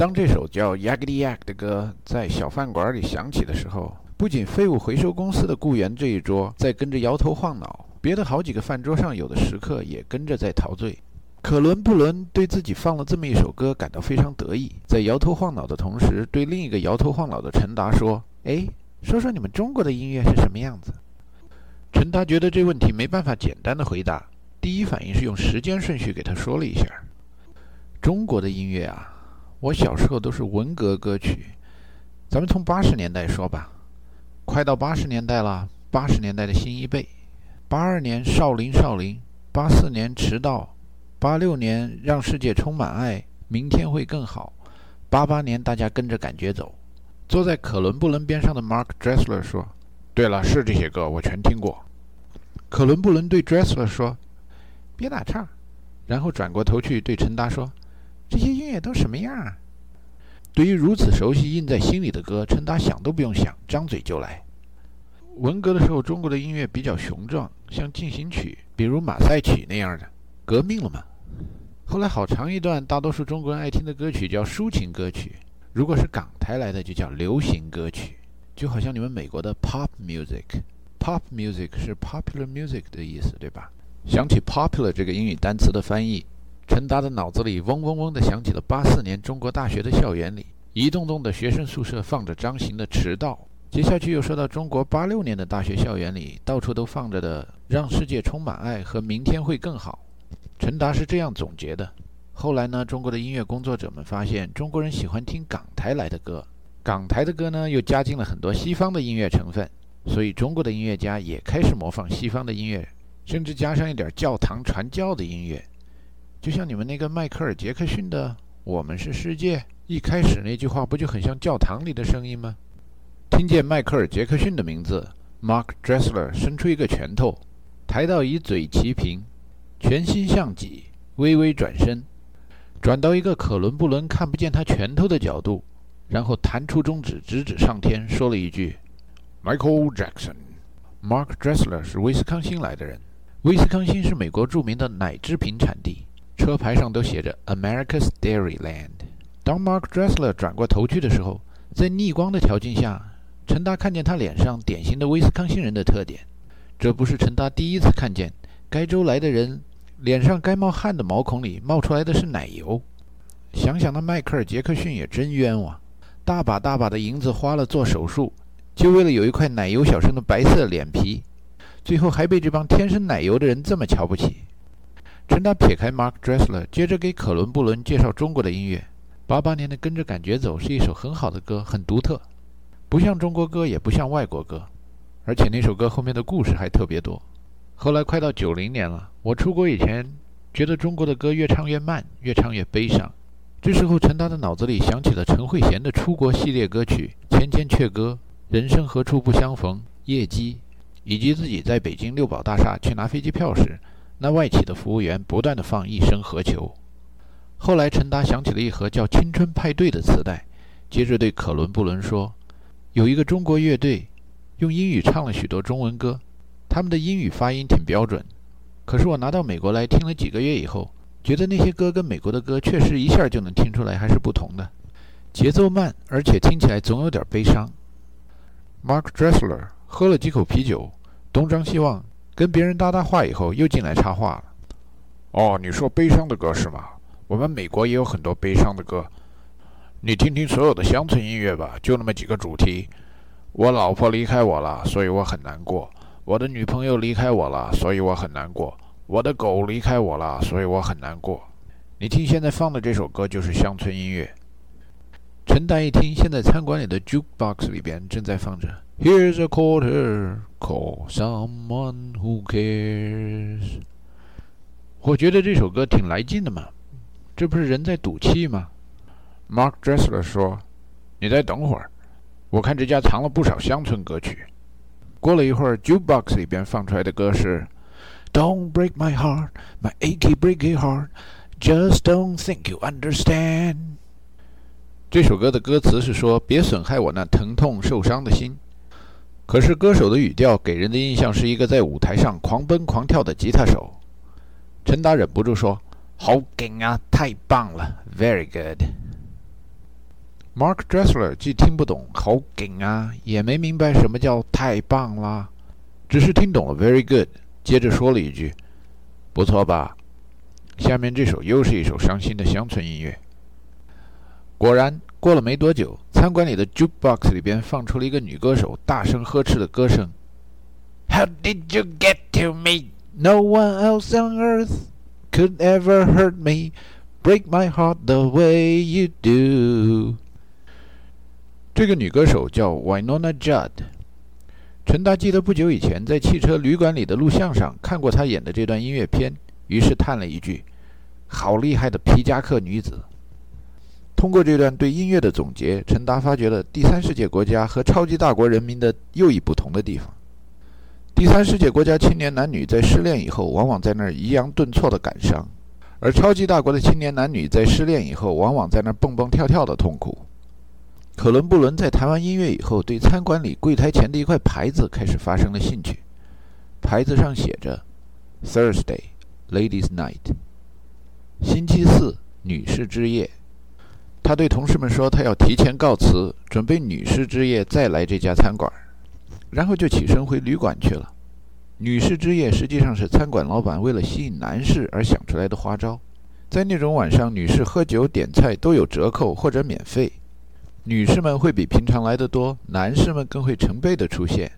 当这首叫《Yaggy Yak》的歌在小饭馆里响起的时候，不仅废物回收公司的雇员这一桌在跟着摇头晃脑，别的好几个饭桌上有的食客也跟着在陶醉。可伦布伦对自己放了这么一首歌感到非常得意，在摇头晃脑的同时，对另一个摇头晃脑的陈达说：“哎，说说你们中国的音乐是什么样子？”陈达觉得这问题没办法简单的回答，第一反应是用时间顺序给他说了一下。中国的音乐啊，我小时候都是文革歌曲，咱们从八十年代说吧，快到八十年代了，八十年代的新一辈，八二年少林少林，八四年迟到。八六年让世界充满爱，明天会更好。八八年大家跟着感觉走。坐在可伦布伦边上的 Mark Dressler 说：“对了，是这些歌，我全听过。”可伦布伦对 Dressler 说：“别打岔。”然后转过头去对陈达说：“这些音乐都什么样啊？”对于如此熟悉、印在心里的歌，陈达想都不用想，张嘴就来。文革的时候，中国的音乐比较雄壮，像进行曲，比如马赛曲那样的。革命了嘛？后来好长一段，大多数中国人爱听的歌曲叫抒情歌曲。如果是港台来的，就叫流行歌曲。就好像你们美国的 pop music，pop music 是 popular music 的意思，对吧？想起 popular 这个英语单词的翻译，陈达的脑子里嗡嗡嗡地响起了八四年中国大学的校园里，一栋栋的学生宿舍放着张行的《迟到》。接下去又说到中国八六年的大学校园里，到处都放着的《让世界充满爱》和《明天会更好》。陈达是这样总结的。后来呢，中国的音乐工作者们发现，中国人喜欢听港台来的歌，港台的歌呢又加进了很多西方的音乐成分，所以中国的音乐家也开始模仿西方的音乐，甚至加上一点教堂传教的音乐。就像你们那个迈克尔·杰克逊的《我们是世界》，一开始那句话不就很像教堂里的声音吗？听见迈克尔·杰克逊的名字，Mark Dressler 伸出一个拳头，抬到以嘴齐平。全心向己，微微转身，转到一个可伦布伦看不见他拳头的角度，然后弹出中指，直指上天，说了一句：“Michael Jackson。” Mark Dressler 是威斯康星来的人，威斯康星是美国著名的奶制品产地，车牌上都写着 “America's Dairyland”。当 Mark Dressler 转过头去的时候，在逆光的条件下，陈达看见他脸上典型的威斯康星人的特点。这不是陈达第一次看见该州来的人。脸上该冒汗的毛孔里冒出来的是奶油。想想那迈克尔·杰克逊也真冤枉，大把大把的银子花了做手术，就为了有一块奶油小生的白色脸皮，最后还被这帮天生奶油的人这么瞧不起。陈达撇开 Mark Dressler，接着给可伦布伦介绍中国的音乐。八八年的《跟着感觉走》是一首很好的歌，很独特，不像中国歌，也不像外国歌，而且那首歌后面的故事还特别多。后来快到九零年了，我出国以前觉得中国的歌越唱越慢，越唱越悲伤。这时候陈达的脑子里想起了陈慧娴的出国系列歌曲《千千阙歌》《人生何处不相逢》《夜机》，以及自己在北京六堡大厦去拿飞机票时，那外企的服务员不断地放《一生何求》。后来陈达想起了一盒叫《青春派对》的磁带，接着对可伦布伦说：“有一个中国乐队，用英语唱了许多中文歌。”他们的英语发音挺标准，可是我拿到美国来听了几个月以后，觉得那些歌跟美国的歌确实一下就能听出来还是不同的，节奏慢，而且听起来总有点悲伤。Mark Dressler 喝了几口啤酒，东张西望，跟别人搭搭话以后，又进来插话了。哦，你说悲伤的歌是吗？我们美国也有很多悲伤的歌，你听听所有的乡村音乐吧，就那么几个主题：我老婆离开我了，所以我很难过。我的女朋友离开我了，所以我很难过。我的狗离开我了，所以我很难过。你听，现在放的这首歌就是乡村音乐。陈达一听，现在餐馆里的 jukebox 里边正在放着 Here's a quarter, call someone who cares。我觉得这首歌挺来劲的嘛，这不是人在赌气吗？Mark Dressler 说：“你再等会儿，我看这家藏了不少乡村歌曲。”过了一会儿，jukebox 里边放出来的歌是 "Don't break my heart, my achy breaky heart, just don't think you understand." 这首歌的歌词是说别损害我那疼痛受伤的心。可是歌手的语调给人的印象是一个在舞台上狂奔狂跳的吉他手。陈达忍不住说：“好劲啊，太棒了，very good。” Mark Dressler 既听不懂“好劲啊”，也没明白什么叫“太棒啦”，只是听懂了 “very good”，接着说了一句：“不错吧？”下面这首又是一首伤心的乡村音乐。果然，过了没多久，餐馆里的 jukebox 里边放出了一个女歌手大声呵斥的歌声：“How did you get to me? No one else on earth could ever hurt me, break my heart the way you do.” 这个女歌手叫 Winona Judd。陈达记得不久以前在汽车旅馆里的录像上看过她演的这段音乐片，于是叹了一句：“好厉害的皮夹克女子！”通过这段对音乐的总结，陈达发掘了第三世界国家和超级大国人民的又一不同的地方。第三世界国家青年男女在失恋以后，往往在那儿抑扬顿挫的感伤；而超级大国的青年男女在失恋以后，往往在那儿蹦蹦跳跳的痛苦。可伦布伦在弹完音乐以后，对餐馆里柜台前的一块牌子开始发生了兴趣。牌子上写着：“Thursday, Ladies' Night。”星期四，女士之夜。他对同事们说：“他要提前告辞，准备女士之夜再来这家餐馆。”然后就起身回旅馆去了。女士之夜实际上是餐馆老板为了吸引男士而想出来的花招。在那种晚上，女士喝酒点菜都有折扣或者免费。女士们会比平常来得多，男士们更会成倍的出现。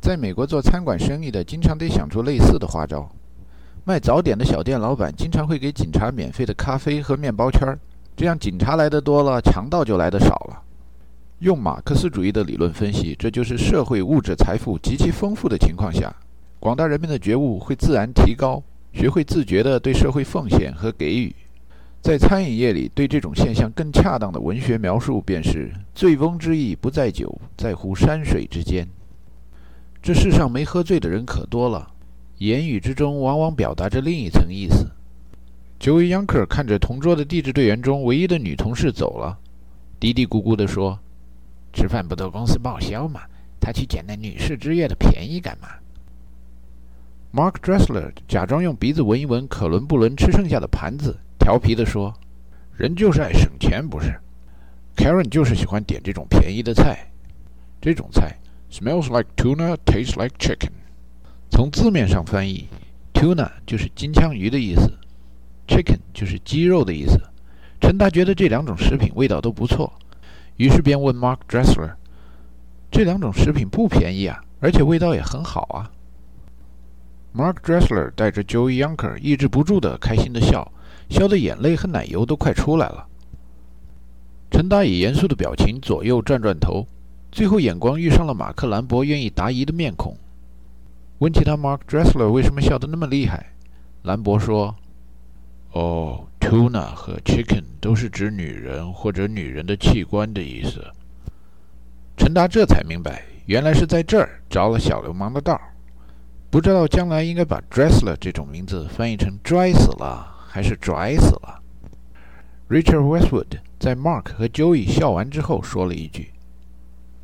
在美国做餐馆生意的，经常得想出类似的花招。卖早点的小店老板经常会给警察免费的咖啡和面包圈儿，这样警察来的多了，强盗就来的少了。用马克思主义的理论分析，这就是社会物质财富极其丰富的情况下，广大人民的觉悟会自然提高，学会自觉地对社会奉献和给予。在餐饮业里，对这种现象更恰当的文学描述便是“醉翁之意不在酒，在乎山水之间”。这世上没喝醉的人可多了，言语之中往往表达着另一层意思。这位 Yunker 看着同桌的地质队员中唯一的女同事走了，嘀嘀咕咕地说：“吃饭不都公司报销吗？他去捡那女士之夜的便宜干嘛？”Mark Dressler 假装用鼻子闻一闻可伦布伦吃剩下的盘子。调皮地说：“人就是爱省钱，不是？Karen 就是喜欢点这种便宜的菜。这种菜 smells like tuna, tastes like chicken。从字面上翻译，tuna 就是金枪鱼的意思，chicken 就是鸡肉的意思。陈达觉得这两种食品味道都不错，于是便问 Mark Dressler：这两种食品不便宜啊，而且味道也很好啊。”Mark Dressler 带着 Joey Yunker 抑制不住的开心的笑。笑的眼泪和奶油都快出来了。陈达以严肃的表情左右转转头，最后眼光遇上了马克·兰博愿意答疑的面孔，问起他 Mark Dressler 为什么笑得那么厉害。兰博说：“哦，tuna 和 chicken 都是指女人或者女人的器官的意思。”陈达这才明白，原来是在这儿着了小流氓的道，不知道将来应该把 Dressler 这种名字翻译成拽死了。还是拽死了。Richard Westwood 在 Mark 和 Joey 笑完之后说了一句：“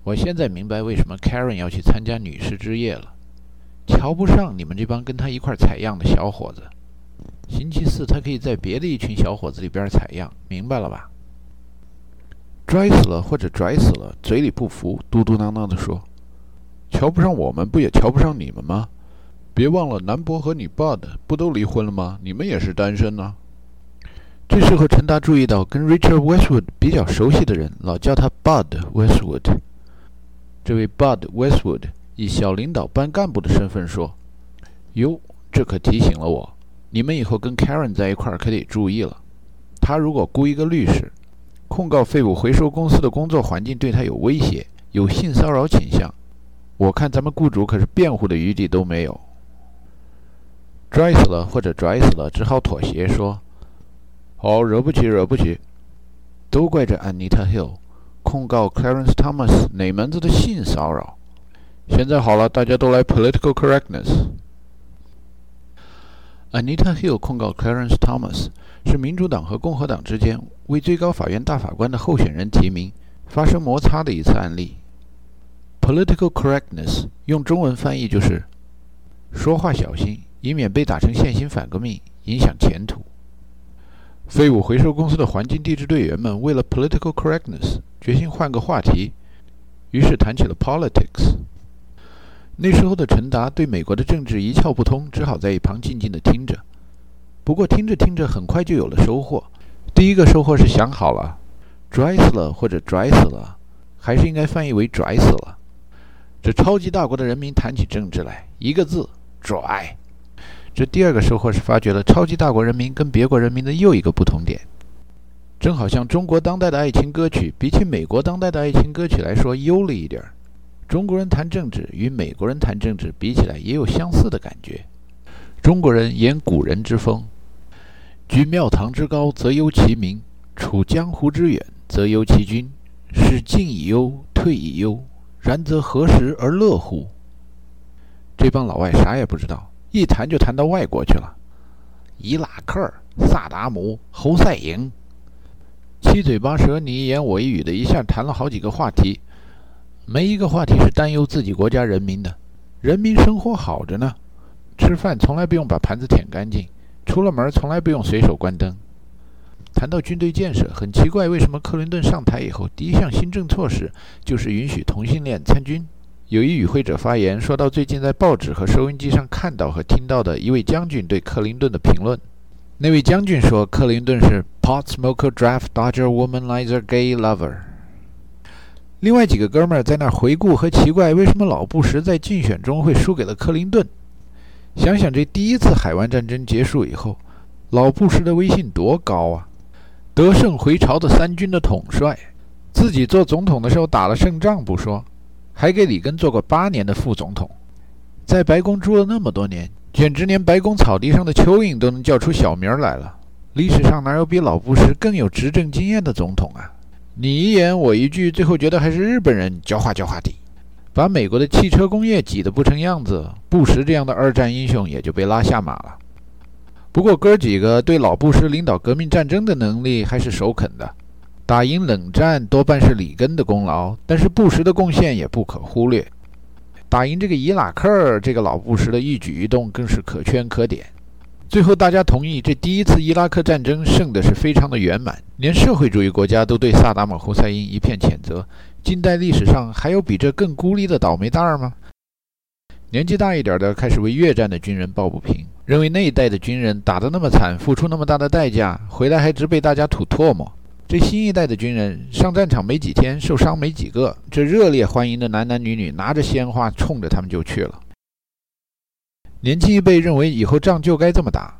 我现在明白为什么 Karen 要去参加女士之夜了。瞧不上你们这帮跟他一块采样的小伙子。星期四他可以在别的一群小伙子里边采样，明白了吧？”拽死了或者拽死了，嘴里不服，嘟嘟囔囔地说：“瞧不上我们，不也瞧不上你们吗？”别忘了，南博和你 Bud 不都离婚了吗？你们也是单身呢。这时候，陈达注意到跟 Richard Westwood 比较熟悉的人，老叫他 Bud Westwood。这位 Bud Westwood 以小领导班干部的身份说：“哟，这可提醒了我，你们以后跟 Karen 在一块儿可得注意了。他如果雇一个律师，控告废物回收公司的工作环境对他有威胁，有性骚扰倾向，我看咱们雇主可是辩护的余地都没有。”拽死了或者拽死了，只好妥协说：“好，惹不起，惹不起。”都怪这 Anita Hill 控告 Clarence Thomas 哪门子的性骚扰。现在好了，大家都来 political correctness。Anita Hill 控告 Clarence Thomas 是民主党和共和党之间为最高法院大法官的候选人提名发生摩擦的一次案例。Political correctness 用中文翻译就是说话小心。以免被打成现行反革命，影响前途。废物回收公司的环境地质队员们为了 political correctness，决心换个话题，于是谈起了 politics。那时候的陈达对美国的政治一窍不通，只好在一旁静静地听着。不过听着听着，很快就有了收获。第一个收获是想好了，拽死了或者拽死了，还是应该翻译为拽死了。这超级大国的人民谈起政治来，一个字拽。这第二个收获是发觉了超级大国人民跟别国人民的又一个不同点，正好像中国当代的爱情歌曲比起美国当代的爱情歌曲来说优了一点儿。中国人谈政治与美国人谈政治比起来也有相似的感觉。中国人沿古人之风，居庙堂之高则忧其民，处江湖之远则忧其君。是进以忧，退以忧，然则何时而乐乎？这帮老外啥也不知道。一谈就谈到外国去了，伊拉克、萨达姆、侯赛因，七嘴八舌，你一言我一语的，一下谈了好几个话题，没一个话题是担忧自己国家人民的。人民生活好着呢，吃饭从来不用把盘子舔干净，出了门从来不用随手关灯。谈到军队建设，很奇怪，为什么克林顿上台以后第一项新政措施就是允许同性恋参军？有一与会者发言，说到最近在报纸和收音机上看到和听到的一位将军对克林顿的评论。那位将军说，克林顿是 pot smoker, draft dodger, womanizer, gay lover。另外几个哥们儿在那儿回顾和奇怪，为什么老布什在竞选中会输给了克林顿？想想这第一次海湾战争结束以后，老布什的威信多高啊！得胜回朝的三军的统帅，自己做总统的时候打了胜仗不说。还给里根做过八年的副总统，在白宫住了那么多年，简直连白宫草地上的蚯蚓都能叫出小名来了。历史上哪有比老布什更有执政经验的总统啊？你一言我一句，最后觉得还是日本人教化教化的，把美国的汽车工业挤得不成样子。布什这样的二战英雄也就被拉下马了。不过哥几个对老布什领导革命战争的能力还是首肯的。打赢冷战多半是里根的功劳，但是布什的贡献也不可忽略。打赢这个伊拉克，这个老布什的一举一动更是可圈可点。最后大家同意，这第一次伊拉克战争胜的是非常的圆满，连社会主义国家都对萨达姆·侯赛因一片谴责。近代历史上还有比这更孤立的倒霉蛋儿吗？年纪大一点的开始为越战的军人抱不平，认为那一代的军人打得那么惨，付出那么大的代价，回来还直被大家吐唾沫。这新一代的军人上战场没几天，受伤没几个。这热烈欢迎的男男女女拿着鲜花冲着他们就去了。年轻一辈认为以后仗就该这么打。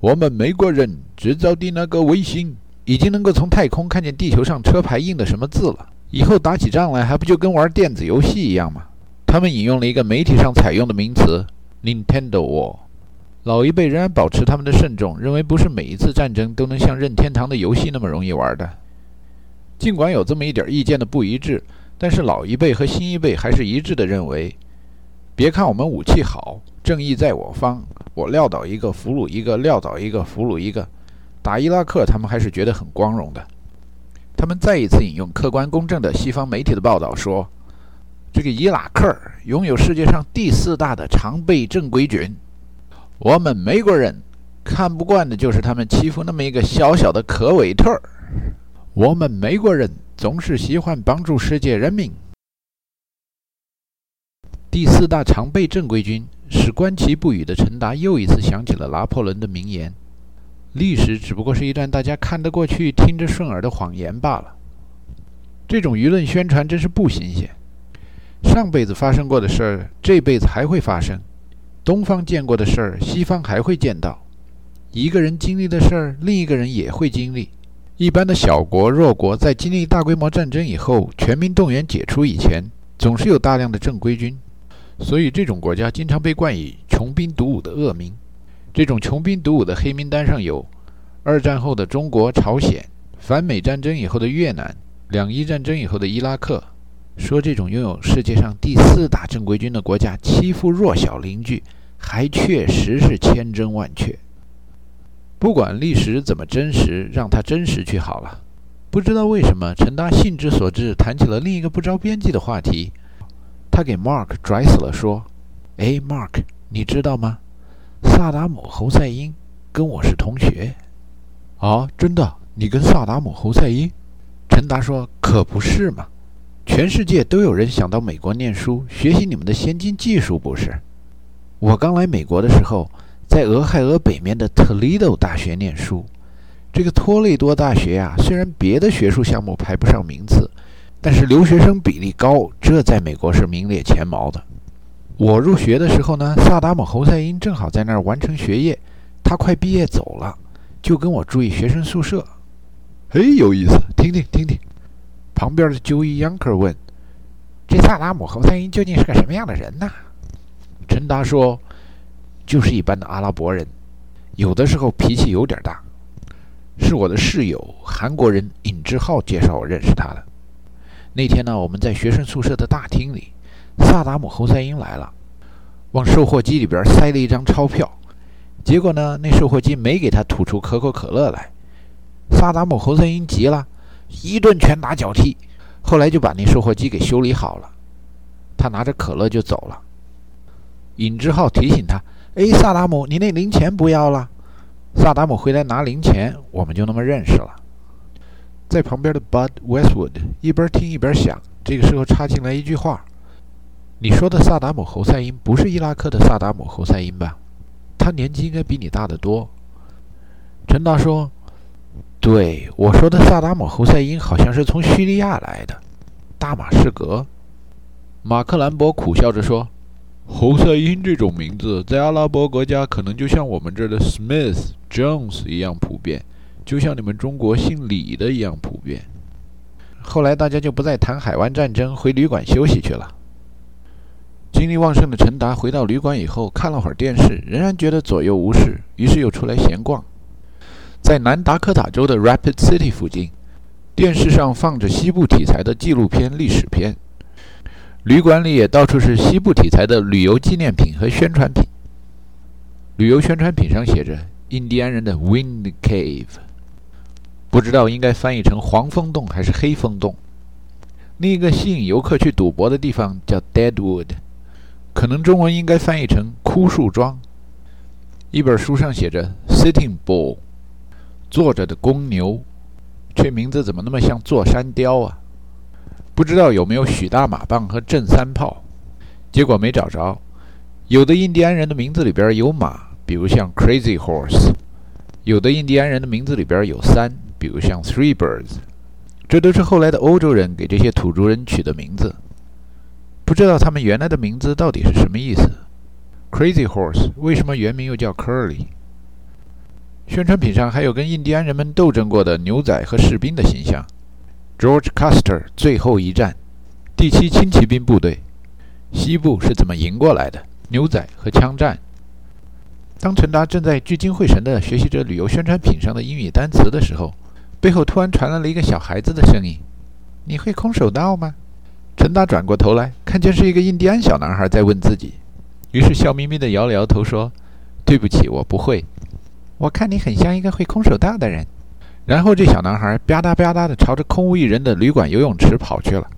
我们美国人制造的那个卫星已经能够从太空看见地球上车牌印的什么字了，以后打起仗来还不就跟玩电子游戏一样吗？他们引用了一个媒体上采用的名词：Nintendo War。老一辈仍然保持他们的慎重，认为不是每一次战争都能像任天堂的游戏那么容易玩的。尽管有这么一点意见的不一致，但是老一辈和新一辈还是一致的认为：别看我们武器好，正义在我方，我撂倒一个俘虏一个，撂倒一个俘虏一个。打伊拉克，他们还是觉得很光荣的。他们再一次引用客观公正的西方媒体的报道说：这个伊拉克拥有世界上第四大的常备正规军。我们美国人看不惯的就是他们欺负那么一个小小的科威特。我们美国人总是喜欢帮助世界人民。第四大常备正规军使观其不语的陈达又一次想起了拿破仑的名言：“历史只不过是一段大家看得过去、听着顺耳的谎言罢了。”这种舆论宣传真是不新鲜。上辈子发生过的事儿，这辈子还会发生。东方见过的事儿，西方还会见到；一个人经历的事儿，另一个人也会经历。一般的小国、弱国在经历大规模战争以后，全民动员解除以前，总是有大量的正规军，所以这种国家经常被冠以“穷兵黩武”的恶名。这种穷兵黩武的黑名单上有二战后的中国、朝鲜，反美战争以后的越南，两伊战争以后的伊拉克。说这种拥有世界上第四大正规军的国家欺负弱小邻居，还确实是千真万确。不管历史怎么真实，让它真实去好了。不知道为什么，陈达兴之所至，谈起了另一个不着边际的话题。他给 Mark 拽死了，说：“哎，Mark，你知道吗？萨达姆侯赛因跟我是同学。”啊，真的？你跟萨达姆侯赛因？陈达说：“可不是嘛，全世界都有人想到美国念书，学习你们的先进技术，不是？我刚来美国的时候，在俄亥俄北面的特利多大学念书。这个托雷多大学呀，虽然别的学术项目排不上名次，但是留学生比例高，这在美国是名列前茅的。我入学的时候呢，萨达姆侯赛因正好在那儿完成学业，他快毕业走了，就跟我住一学生宿舍。嘿，有意思，听听听听。旁边的 Joey Younker 问：“这萨达姆侯赛因究竟是个什么样的人呢？”陈达说：“就是一般的阿拉伯人，有的时候脾气有点大。是我的室友韩国人尹志浩介绍我认识他的。那天呢，我们在学生宿舍的大厅里。”萨达姆侯赛因来了，往售货机里边塞了一张钞票，结果呢，那售货机没给他吐出可口可乐来。萨达姆侯赛因急了，一顿拳打脚踢，后来就把那售货机给修理好了。他拿着可乐就走了。尹志浩提醒他：“哎，萨达姆，你那零钱不要了。”萨达姆回来拿零钱，我们就那么认识了。在旁边的 Bud Westwood 一边听一边想，这个时候插进来一句话。你说的萨达姆侯赛因不是伊拉克的萨达姆侯赛因吧？他年纪应该比你大得多。陈达说：“对，我说的萨达姆侯赛因好像是从叙利亚来的，大马士革。”马克兰博苦笑着说：“侯赛因这种名字在阿拉伯国家可能就像我们这儿的 Smith、Jones 一样普遍，就像你们中国姓李的一样普遍。”后来大家就不再谈海湾战争，回旅馆休息去了。精力旺盛的陈达回到旅馆以后，看了会儿电视，仍然觉得左右无事，于是又出来闲逛。在南达科塔州的 Rapid City 附近，电视上放着西部题材的纪录片历史片，旅馆里也到处是西部题材的旅游纪念品和宣传品。旅游宣传品上写着“印第安人的 Wind Cave”，不知道应该翻译成“黄蜂洞”还是“黑蜂洞”。另一个吸引游客去赌博的地方叫 Deadwood。可能中文应该翻译成“枯树桩”。一本书上写着 “Sitting Bull”，坐着的公牛，这名字怎么那么像座山雕啊？不知道有没有许大马棒和震三炮？结果没找着。有的印第安人的名字里边有马，比如像 Crazy Horse；有的印第安人的名字里边有山，比如像 Three Birds。这都是后来的欧洲人给这些土著人取的名字。不知道他们原来的名字到底是什么意思？Crazy Horse 为什么原名又叫 Curly？宣传品上还有跟印第安人们斗争过的牛仔和士兵的形象。George Custer 最后一战，第七轻骑兵部队，西部是怎么赢过来的？牛仔和枪战。当陈达正在聚精会神地学习着旅游宣传品上的英语单词的时候，背后突然传来了一个小孩子的声音：“你会空手道吗？”陈达转过头来，看见是一个印第安小男孩在问自己，于是笑眯眯地摇了摇头说：“对不起，我不会。”我看你很像一个会空手道的人。然后这小男孩吧嗒吧嗒地朝着空无一人的旅馆游泳池跑去了。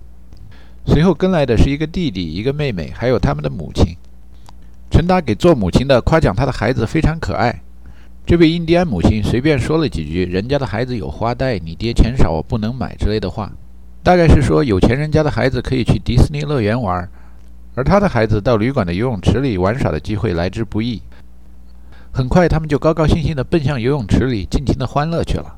随后跟来的是一个弟弟、一个妹妹，还有他们的母亲。陈达给做母亲的夸奖他的孩子非常可爱。这位印第安母亲随便说了几句：“人家的孩子有花戴，你爹钱少，我不能买”之类的话。大概是说，有钱人家的孩子可以去迪士尼乐园玩，而他的孩子到旅馆的游泳池里玩耍的机会来之不易。很快，他们就高高兴兴地奔向游泳池里，尽情的欢乐去了。